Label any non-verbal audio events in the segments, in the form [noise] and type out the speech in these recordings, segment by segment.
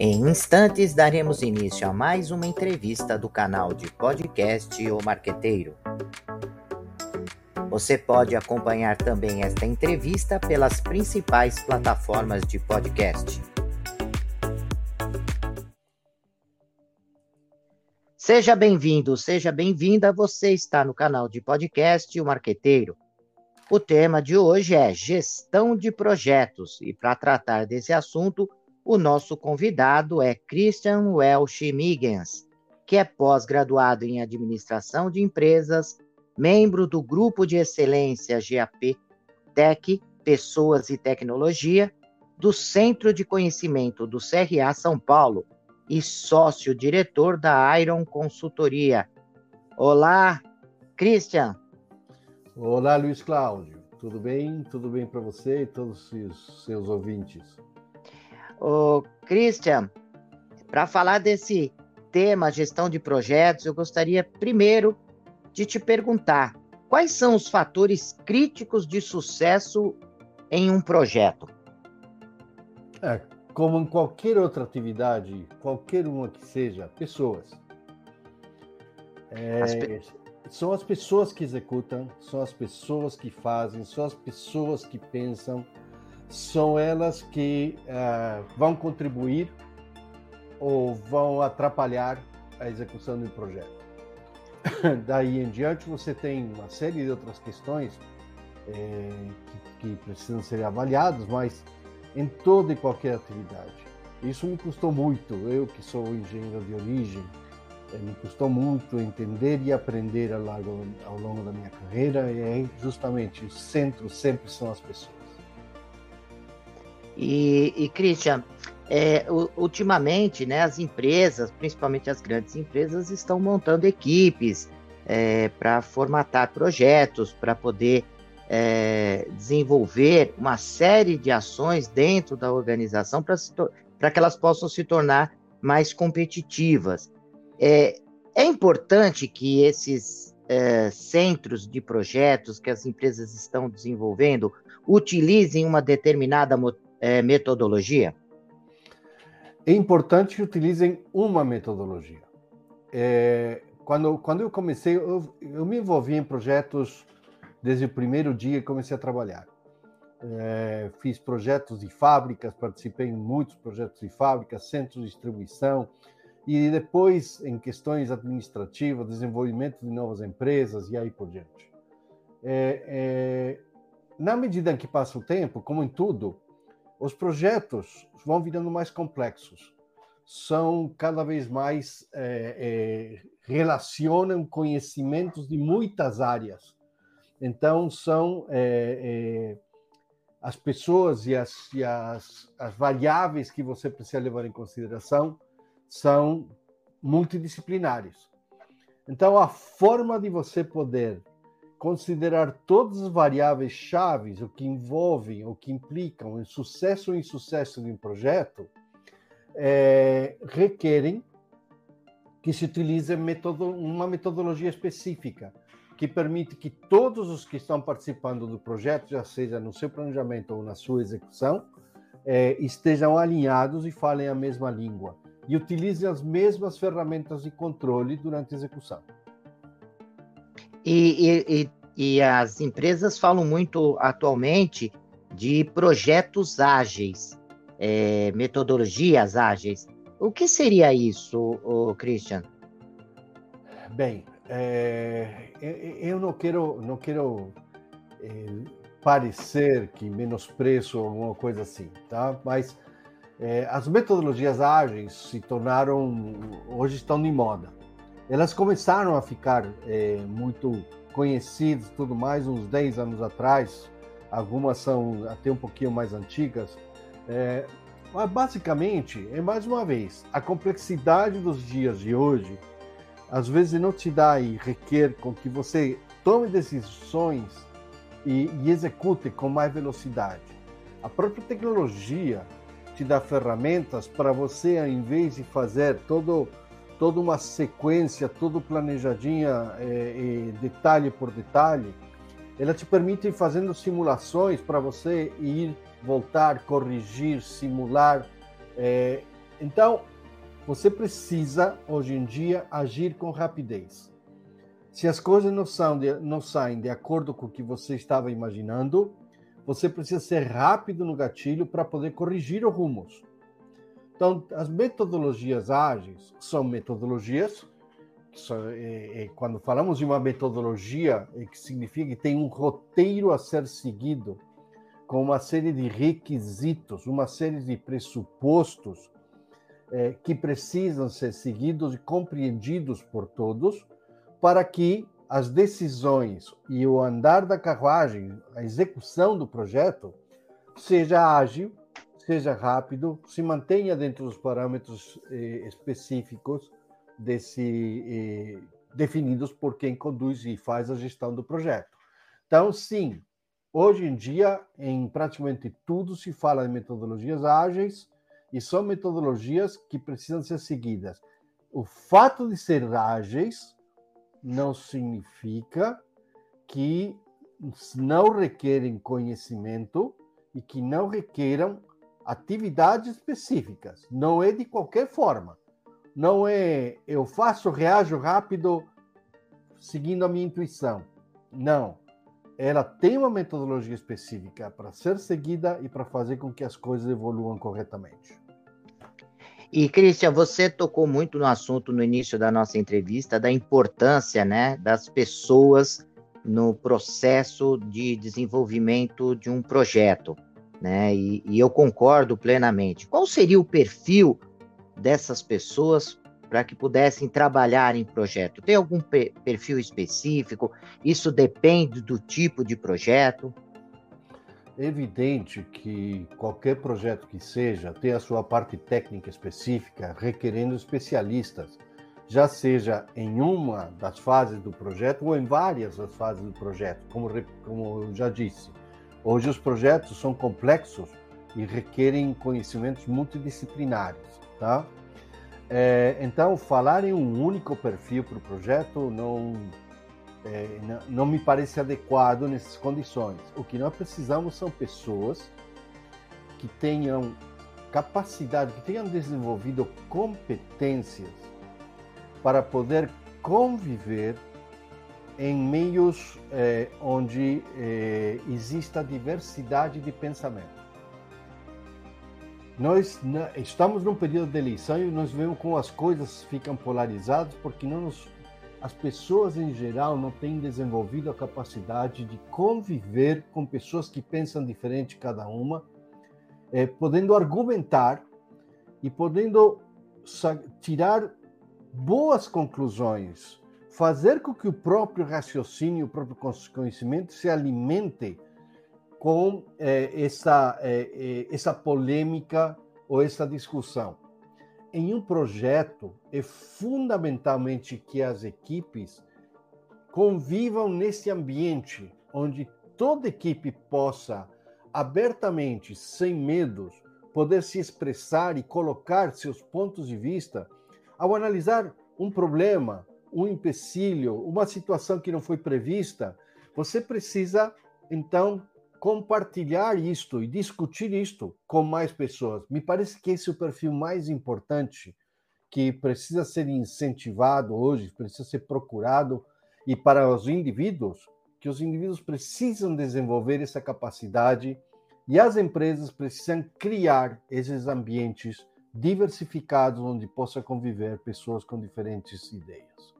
Em instantes, daremos início a mais uma entrevista do canal de podcast O Marqueteiro. Você pode acompanhar também esta entrevista pelas principais plataformas de podcast. Seja bem-vindo, seja bem-vinda. Você está no canal de podcast O Marqueteiro. O tema de hoje é gestão de projetos e para tratar desse assunto, o nosso convidado é Christian Welsh Miggins, que é pós-graduado em Administração de Empresas, membro do Grupo de Excelência GAP Tech, Pessoas e Tecnologia, do Centro de Conhecimento do CRA São Paulo e sócio-diretor da Iron Consultoria. Olá, Christian. Olá, Luiz Cláudio. Tudo bem? Tudo bem para você e todos os seus ouvintes? Ô, Christian, para falar desse tema gestão de projetos, eu gostaria primeiro de te perguntar quais são os fatores críticos de sucesso em um projeto? É, como em qualquer outra atividade, qualquer uma que seja, pessoas. É, as pe... São as pessoas que executam, são as pessoas que fazem, são as pessoas que pensam, são elas que uh, vão contribuir ou vão atrapalhar a execução do projeto. [laughs] Daí em diante, você tem uma série de outras questões é, que, que, precisam ser avaliadas, mas em toda e qualquer atividade. Isso me custou muito, eu que sou engenheiro de origem, é, me custou muito entender e aprender ao longo, ao longo da minha carreira, e justamente o centro sempre são as pessoas. E, e Christian, é, ultimamente, né, as empresas, principalmente as grandes empresas, estão montando equipes é, para formatar projetos, para poder é, desenvolver uma série de ações dentro da organização para que elas possam se tornar mais competitivas. É, é importante que esses é, centros de projetos que as empresas estão desenvolvendo utilizem uma determinada é, metodologia? É importante que utilizem uma metodologia. É, quando, quando eu comecei, eu, eu, me envolvi em projetos desde o primeiro dia que comecei a trabalhar. É, fiz projetos de fábricas, participei em muitos projetos de fábricas, centros de distribuição, e depois em questões administrativas, desenvolvimento de novas empresas e aí por diante. É, é, na medida em que passa o tempo, como em tudo, os projetos vão virando mais complexos, são cada vez mais é, é, relacionam conhecimentos de muitas áreas. Então são é, é, as pessoas e, as, e as, as variáveis que você precisa levar em consideração são multidisciplinares. Então a forma de você poder considerar todas as variáveis chaves, o que envolvem, o que implicam o sucesso ou insucesso de um projeto, é, requerem que se utilize metodo, uma metodologia específica que permite que todos os que estão participando do projeto, já seja no seu planejamento ou na sua execução, é, estejam alinhados e falem a mesma língua e utilizem as mesmas ferramentas de controle durante a execução. E, e, e, as empresas falam muito atualmente de projetos ágeis, é, metodologias ágeis. O que seria isso, Christian? Bem, é, eu não quero, não quero é, parecer que menosprezo alguma coisa assim, tá? Mas é, as metodologias ágeis se tornaram, hoje estão de moda elas começaram a ficar é, muito conhecidas tudo mais uns 10 anos atrás, algumas são até um pouquinho mais antigas, é, mas basicamente, é mais uma vez, a complexidade dos dias de hoje, às vezes não te dá e requer com que você tome decisões e, e execute com mais velocidade. A própria tecnologia te dá ferramentas para você, ao invés de fazer todo toda uma sequência, todo planejadinha, é, detalhe por detalhe, ela te permite ir fazendo simulações para você ir, voltar, corrigir, simular, é, então, você precisa, hoje em dia, agir com rapidez. Se as coisas não, são de, não saem de acordo com o que você estava imaginando, você precisa ser rápido no gatilho para poder corrigir os rumos. Então, as metodologias ágeis são metodologias. É, é, quando falamos de uma metodologia, é que significa que tem um roteiro a ser seguido, com uma série de requisitos, uma série de pressupostos é, que precisam ser seguidos e compreendidos por todos para que as decisões e o andar da carruagem, a execução do projeto, seja ágil, seja rápido, se mantenha dentro dos parâmetros eh, específicos desse, eh, definidos por quem conduz e faz a gestão do projeto. Então, sim, hoje em dia, em praticamente tudo se fala de metodologias ágeis e são metodologias que precisam ser seguidas. O fato de ser ágeis não significa que não requerem conhecimento e que não requeram atividades específicas. Não é de qualquer forma. Não é eu faço, reajo rápido seguindo a minha intuição. Não. Ela tem uma metodologia específica para ser seguida e para fazer com que as coisas evoluam corretamente. E, Cristian, você tocou muito no assunto no início da nossa entrevista, da importância né, das pessoas no processo de desenvolvimento de um projeto. Né? E, e eu concordo plenamente. Qual seria o perfil dessas pessoas para que pudessem trabalhar em projeto? Tem algum perfil específico? Isso depende do tipo de projeto? É evidente que qualquer projeto que seja tem a sua parte técnica específica, requerendo especialistas, já seja em uma das fases do projeto ou em várias das fases do projeto, como, como eu já disse. Hoje os projetos são complexos e requerem conhecimentos multidisciplinares, tá? É, então, falar em um único perfil para o projeto não é, não, não me parece adequado nessas condições. O que nós precisamos são pessoas que tenham capacidade, que tenham desenvolvido competências para poder conviver em meios eh, onde eh, exista diversidade de pensamento. Nós estamos num período de eleição e nós vemos como as coisas ficam polarizadas porque não nos as pessoas em geral não têm desenvolvido a capacidade de conviver com pessoas que pensam diferente cada uma, é, podendo argumentar e podendo tirar boas conclusões, fazer com que o próprio raciocínio, o próprio conhecimento se alimente com é, essa, é, essa polêmica ou essa discussão. Em um projeto é fundamentalmente que as equipes convivam nesse ambiente onde toda equipe possa abertamente, sem medos, poder se expressar e colocar seus pontos de vista ao analisar um problema, um empecilho, uma situação que não foi prevista, você precisa então compartilhar isto e discutir isto com mais pessoas. Me parece que esse é o perfil mais importante que precisa ser incentivado hoje, precisa ser procurado e para os indivíduos, que os indivíduos precisam desenvolver essa capacidade e as empresas precisam criar esses ambientes diversificados onde possa conviver pessoas com diferentes ideias.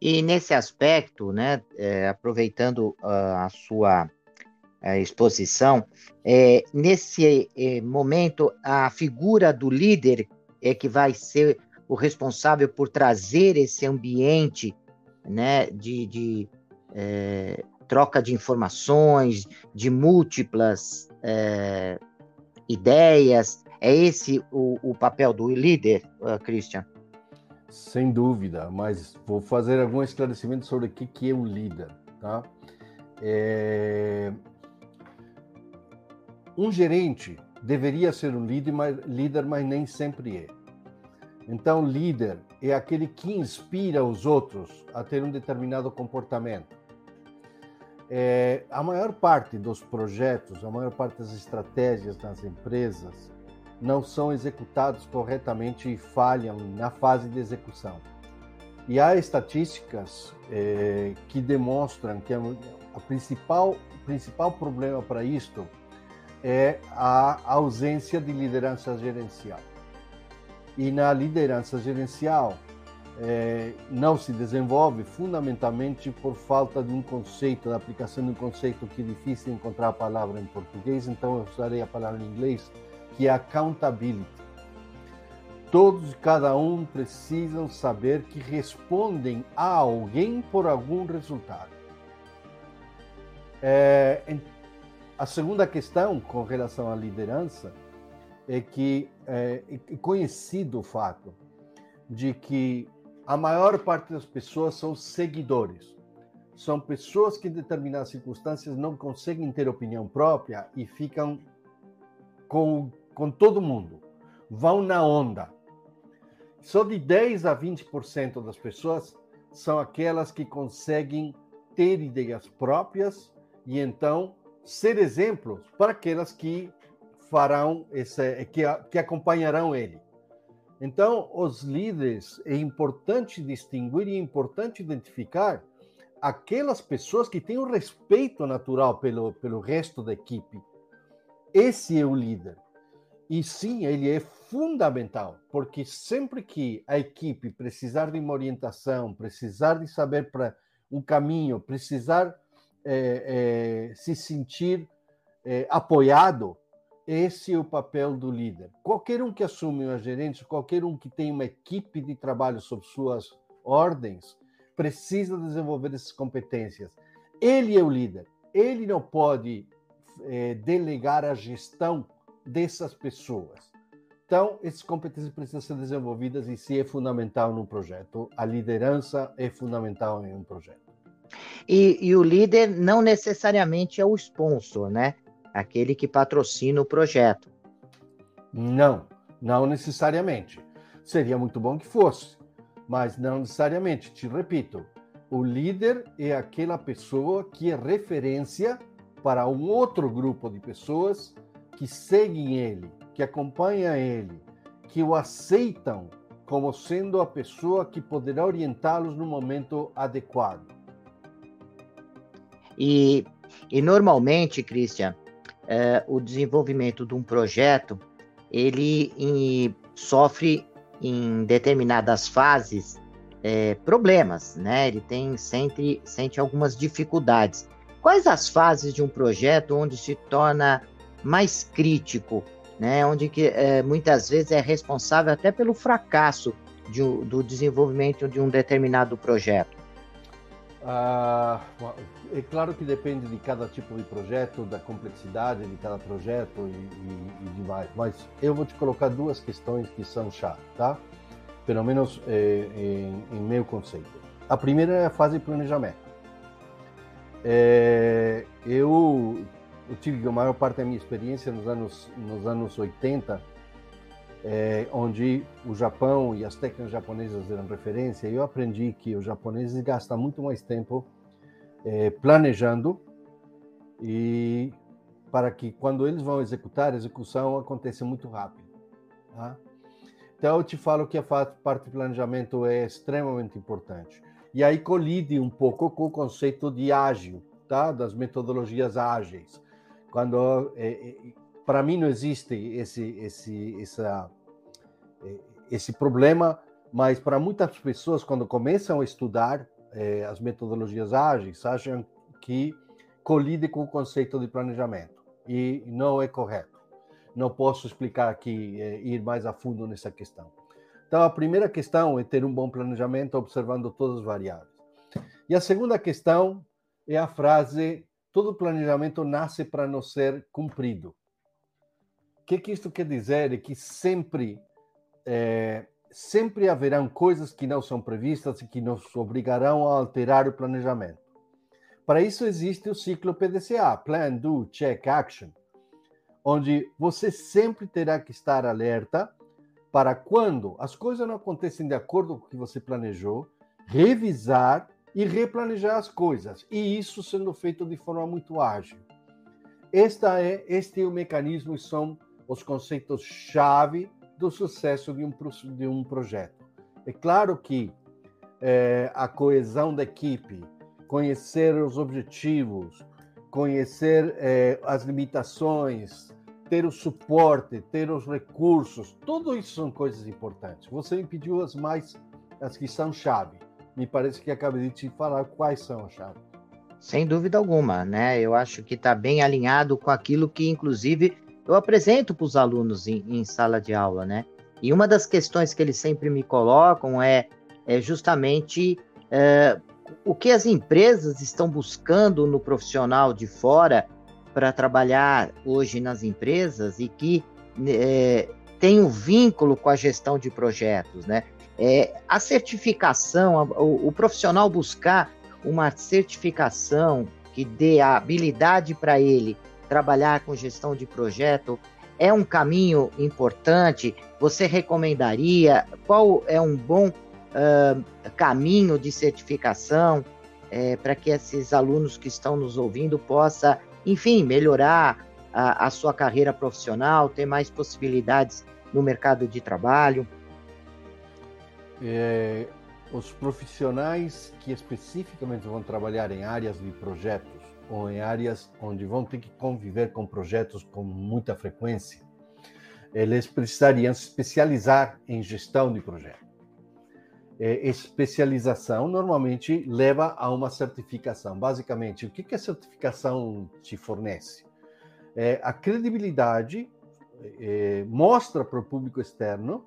E nesse aspecto, né, é, aproveitando uh, a sua a exposição, é, nesse é, momento, a figura do líder é que vai ser o responsável por trazer esse ambiente né, de, de é, troca de informações, de múltiplas ideias. É esse o, o, papel do líder, uh, Christian? Sem dúvida, mas vou fazer algum esclarecimento sobre o que, é um líder. Tá? É, um gerente deveria ser um líder mas, líder, mas nem sempre é. Então, líder é aquele que inspira os outros a ter um determinado comportamento. É, a maior parte dos projetos, a maior parte das estratégias nas empresas não são executados corretamente e falham na fase de execução. E há estatísticas eh, que demonstram que a, principal principal problema para isto é a ausência de liderança gerencial. E na liderança gerencial é, não se desenvolve fundamentalmente por falta de um conceito, da aplicação de um conceito que é difícil encontrar a palavra em português, então eu usarei a palavra em inglês, que é accountability. Todos e cada um precisam saber que respondem a alguém por algum resultado. É, a segunda questão com relação à liderança é que é, conhecido o fato de que a maior parte das pessoas são seguidores. São pessoas que, em determinadas circunstâncias, não conseguem ter opinião própria e ficam com, com todo mundo. Vão na onda. Só de 10 a 20% das pessoas são aquelas que conseguem ter ideias próprias e então ser exemplos para aquelas que farão esse, que, que acompanharão ele. Então, os líderes é importante distinguir e é importante identificar aquelas pessoas que têm o um respeito natural pelo, pelo resto da equipe. Esse é o líder. E sim, ele é fundamental, porque sempre que a equipe precisar de uma orientação, precisar de saber para um caminho, precisar é, é, se sentir é, apoiado, esse é o papel do líder. Qualquer um que assume uma gerência, qualquer um que tem uma equipe de trabalho sob suas ordens, precisa desenvolver essas competências. Ele é o líder. Ele não pode delegar a gestão dessas pessoas. Então, essas competências precisam ser desenvolvidas e isso é fundamental no projeto. A liderança é fundamental em um projeto. E, e o líder não necessariamente é o sponsor, né? Aquele que patrocina o projeto. Não, não necessariamente. Seria muito bom que fosse, mas não necessariamente. Te repito, o líder é aquela pessoa que é referência para um outro grupo de pessoas que seguem ele, que acompanham ele, que o aceitam como sendo a pessoa que poderá orientá-los no momento adequado. E, e normalmente, Christian, é, o desenvolvimento de um projeto ele em, sofre em determinadas fases é, problemas, né? Ele tem sente, sente algumas dificuldades. Quais as fases de um projeto onde se torna mais crítico, né? Onde que é, muitas vezes é responsável até pelo fracasso de, do desenvolvimento de um determinado projeto? Ah, é claro que depende de cada tipo de projeto, da complexidade de cada projeto e, e, e demais, mas eu vou te colocar duas questões que são chave, tá? Pelo menos é, em, em, meu conceito. A primeira é a fase de planejamento. É, eu, eu tive a maior parte da minha experiência nos anos, nos anos 80 é, onde o Japão e as técnicas japonesas eram referência, eu aprendi que os japoneses gastam muito mais tempo é, planejando e para que quando eles vão executar, a execução acontece muito rápido. Tá? Então eu te falo que a parte de planejamento é extremamente importante. E aí colide um pouco com o conceito de ágil, tá? das metodologias ágeis. Quando é, é para mim não existe esse esse essa esse problema, mas para muitas pessoas quando começam a estudar eh, as metodologias ágeis, acham que colide com o conceito de planejamento e não é correto. Não posso explicar aqui eh, ir mais a fundo nessa questão. Então a primeira questão é ter um bom planejamento observando todas as variáveis. E a segunda questão é a frase todo planejamento nasce para não ser cumprido que, que isto quer dizer? É que sempre, é, sempre haverão coisas que não são previstas e que nos obrigarão a alterar o planejamento. Para isso existe o ciclo PDCA, Plan, Do, Check, Action, onde você sempre terá que estar alerta para quando as coisas não acontecem de acordo com o que você planejou, revisar e replanejar as coisas. E isso sendo feito de forma muito ágil. Esta é, este é o mecanismo e são os conceitos-chave do sucesso de um, de um projeto. É claro que é, a coesão da equipe, conhecer os objetivos, conhecer é, as limitações, ter o suporte, ter os recursos, tudo isso são coisas importantes. Você me pediu as mais, as que são chave. Me parece que acabei de te falar quais são chaves. Sem dúvida alguma, né? Eu acho que está bem alinhado com aquilo que, inclusive, eu apresento para os alunos em, em, sala de aula, né? E uma das questões que eles sempre me colocam é, é justamente é, o que as empresas estão buscando no profissional de fora para trabalhar hoje nas empresas e que é, tem um vínculo com a gestão de projetos, né? É, a certificação, o, o profissional buscar uma certificação que dê a habilidade para ele trabalhar com gestão de projeto é um caminho importante? Você recomendaria? Qual é um bom uh, caminho de certificação é, para que esses alunos que estão nos ouvindo possa, enfim, melhorar a, a sua carreira profissional, ter mais possibilidades no mercado de trabalho? É, os profissionais que especificamente vão trabalhar em áreas de projetos ou em áreas onde vão ter que conviver com projetos com muita frequência, eles precisariam se especializar em gestão de projetos. É, especialização normalmente leva a uma certificação. Basicamente, o que a certificação te fornece? É, a credibilidade é, mostra para o público externo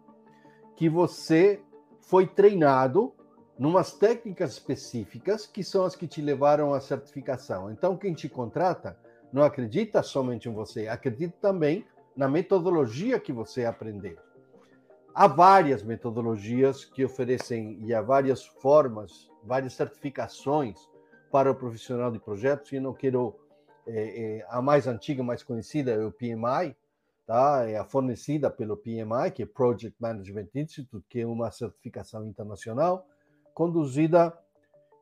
que você foi treinado numas técnicas específicas que são as que te levaram à certificação. Então, quem te contrata não acredita somente em você, acredita também na metodologia que você aprendeu. Há várias metodologias que oferecem e há várias formas, várias certificações para o profissional de projetos. E não quero é, é, a mais antiga, mais conhecida é o PMI, tá? É fornecida pelo PMI, que é Project Management Institute, que é uma certificação internacional conduzida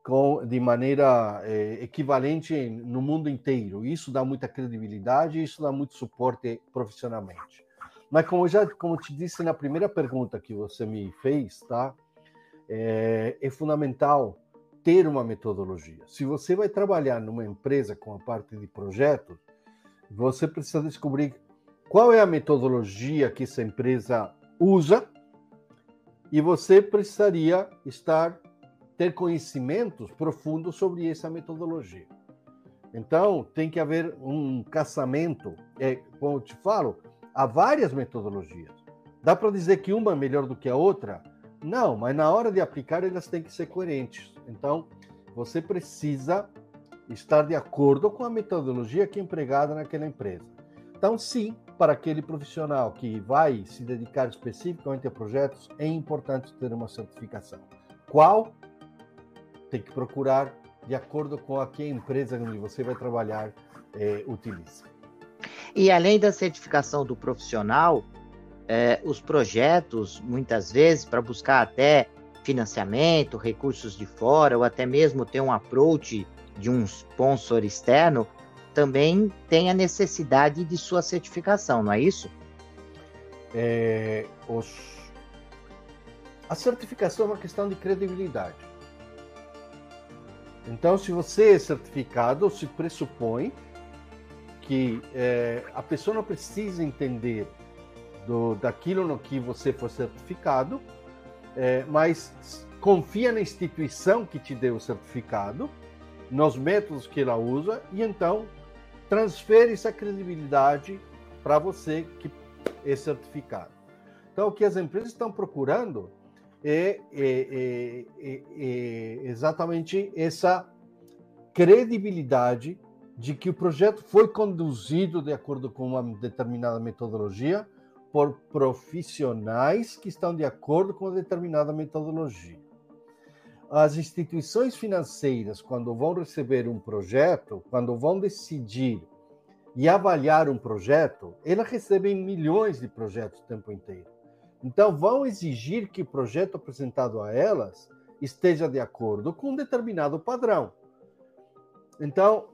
com, de maneira é, equivalente no mundo inteiro. Isso dá muita credibilidade, isso dá muito suporte profissionalmente. Mas como já, como te disse na primeira pergunta que você me fez, tá? É, é fundamental ter uma metodologia. Se você vai trabalhar numa empresa com a parte de projetos, você precisa descobrir qual é a metodologia que essa empresa usa e você precisaria estar ter conhecimentos profundos sobre essa metodologia. Então, tem que haver um casamento. É, como eu te falo, há várias metodologias. Dá para dizer que uma é melhor do que a outra? Não, mas na hora de aplicar, elas têm que ser coerentes. Então, você precisa estar de acordo com a metodologia que é empregada naquela empresa. Então, sim, para aquele profissional que vai se dedicar especificamente a projetos, é importante ter uma certificação. Qual? Tem que procurar de acordo com a que a empresa onde você vai trabalhar é, utiliza. E além da certificação do profissional, é, os projetos, muitas vezes, para buscar até financiamento, recursos de fora, ou até mesmo ter um approach de um sponsor externo, também tem a necessidade de sua certificação, não é isso? É, os... A certificação é uma questão de credibilidade. Então, se você é certificado, se pressupõe que é, a pessoa não precisa entender do, daquilo no que você for certificado, é, mas confia na instituição que te deu o certificado, nos métodos que ela usa, e então transfere essa credibilidade para você que é certificado. Então, o que as empresas estão procurando é, é, é, é exatamente essa credibilidade de que o projeto foi conduzido de acordo com uma determinada metodologia por profissionais que estão de acordo com determinada metodologia. As instituições financeiras, quando vão receber um projeto, quando vão decidir e avaliar um projeto, elas recebem milhões de projetos o tempo inteiro. Então, vão exigir que o projeto apresentado a elas esteja de acordo com um determinado padrão. Então,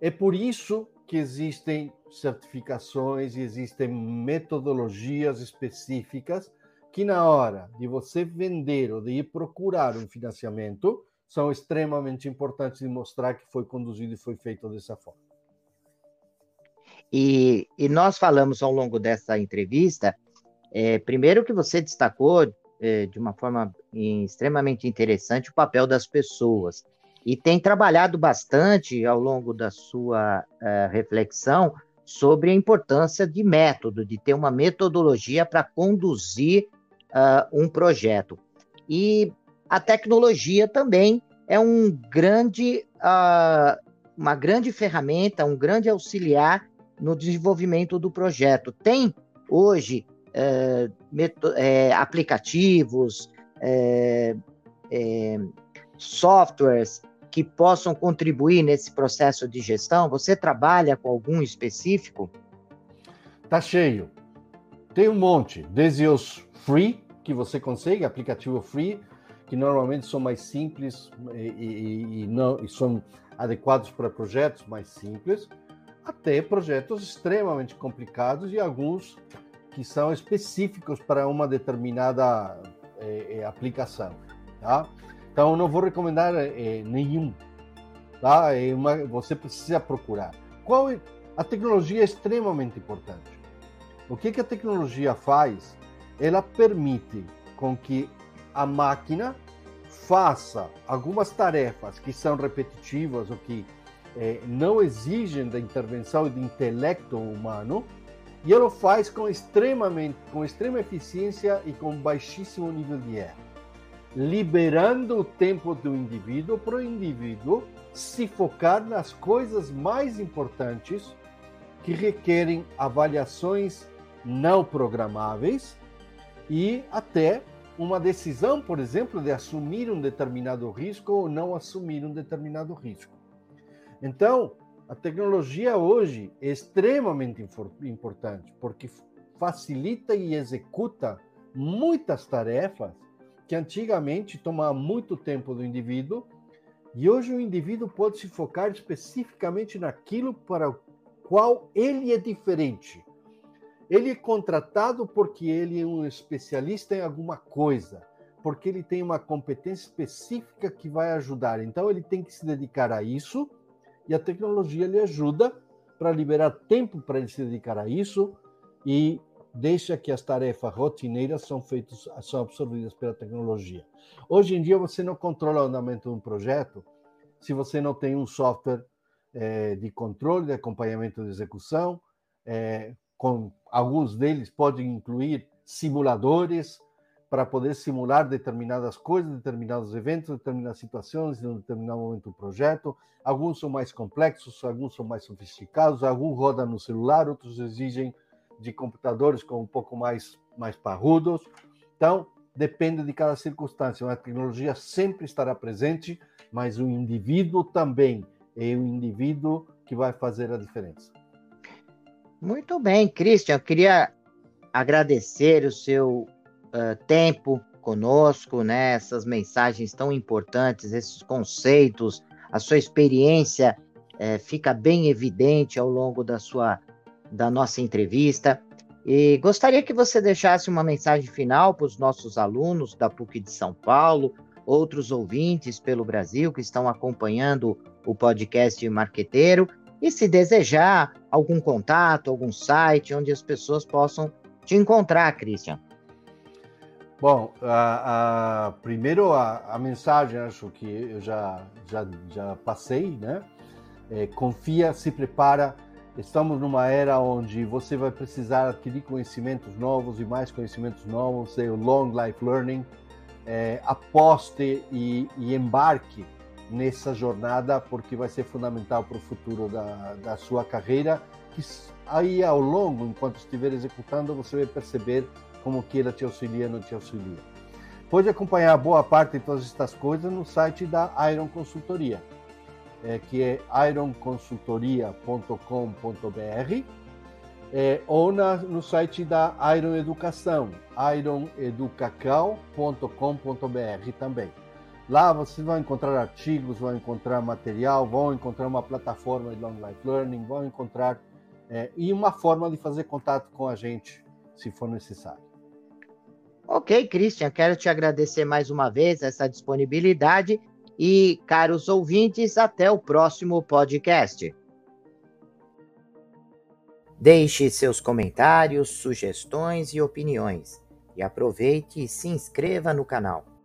é por isso que existem certificações e existem metodologias específicas que na hora de você vender ou de ir procurar um financiamento são extremamente importantes de mostrar que foi conduzido e foi feito dessa forma. E, e nós falamos ao longo dessa entrevista, é, primeiro que você destacou é, de uma forma extremamente interessante o papel das pessoas e tem trabalhado bastante ao longo da sua uh, reflexão sobre a importância de método, de ter uma metodologia para conduzir uh, um projeto. E a tecnologia também é um grande, uh, uma grande ferramenta, um grande auxiliar no desenvolvimento do projeto. Tem hoje é, aplicativos, é, softwares que possam contribuir nesse processo de gestão? Você trabalha com algum específico? Tá cheio. Tem um monte, desde os free, que você consegue, aplicativo free, que normalmente são mais simples e, e, e não, e são adequados para projetos mais simples, até projetos extremamente complicados e alguns que são específicos para uma determinada é, aplicação, tá? Então não vou recomendar é, nenhum, tá? É uma, você precisa procurar. Qual é, a tecnologia é extremamente importante. O que que a tecnologia faz? Ela permite com que a máquina faça algumas tarefas que são repetitivas ou que é, não exigem da intervenção do intelecto humano, e ela faz com extremamente, com extrema eficiência e com baixíssimo nível de erro, liberando o tempo do indivíduo para o indivíduo se focar nas coisas mais importantes que requerem avaliações não programáveis e até uma decisão, por exemplo, de assumir um determinado risco ou não assumir um determinado risco. Então, a tecnologia hoje é extremamente importante, porque facilita e executa muitas tarefas que antigamente tomavam muito tempo do indivíduo, e hoje o indivíduo pode se focar especificamente naquilo para o qual ele é diferente. Ele é contratado porque ele é um especialista em alguma coisa, porque ele tem uma competência específica que vai ajudar. Então ele tem que se dedicar a isso e a tecnologia lhe ajuda para liberar tempo para ele se dedicar a isso e deixa que as tarefas rotineiras são feitas, são absorvidas pela tecnologia. Hoje em dia você não controla o andamento de um projeto se você não tem um software é, de controle, de acompanhamento de execução, é, com alguns deles podem incluir simuladores, para poder simular determinadas coisas, determinados eventos, determinadas situações, em um determinado momento do projeto. Alguns são mais complexos, alguns são mais sofisticados, alguns rodam no celular, outros exigem de computadores com um pouco mais, mais parrudos. Então, depende de cada circunstância. A tecnologia sempre estará presente, mas o indivíduo também é o indivíduo que vai fazer a diferença. Muito bem, Christian. Eu queria agradecer o seu uh, tempo conosco, né? Essas mensagens tão importantes, esses conceitos, a sua experiência uh, fica bem evidente ao longo da sua da nossa entrevista. E gostaria que você deixasse uma mensagem final para os nossos alunos da PUC de São Paulo, outros ouvintes pelo Brasil que estão acompanhando o podcast Marqueteiro. E se desejar algum contato, algum site onde as pessoas possam te encontrar, Christian. Bom, a, a, primeiro a, a, mensagem, acho que eu já, já, já passei, né? É, confia, se prepara. Estamos numa era onde você vai precisar adquirir conhecimentos novos e mais conhecimentos novos, é o long life learning. É, aposte e, e, embarque nessa jornada, porque vai ser fundamental para o futuro da, da sua carreira. Que aí, ao longo, enquanto estiver executando, você vai perceber como que ela te auxilia, não te auxilia. Pode acompanhar boa parte de todas estas coisas no site da Iron Consultoria, é, que é ironconsultoria.com.br é, ou na, no site da Iron Educação, ironeducacau.com.br também. Lá vocês vão encontrar artigos, vão encontrar material, vão encontrar uma plataforma de Long Life Learning, vão encontrar é, e uma forma de fazer contato com a gente, se for necessário. Ok, Christian, quero te agradecer mais uma vez essa disponibilidade e, caros ouvintes, até o próximo podcast. Deixe seus comentários, sugestões e opiniões. E aproveite e se inscreva no canal.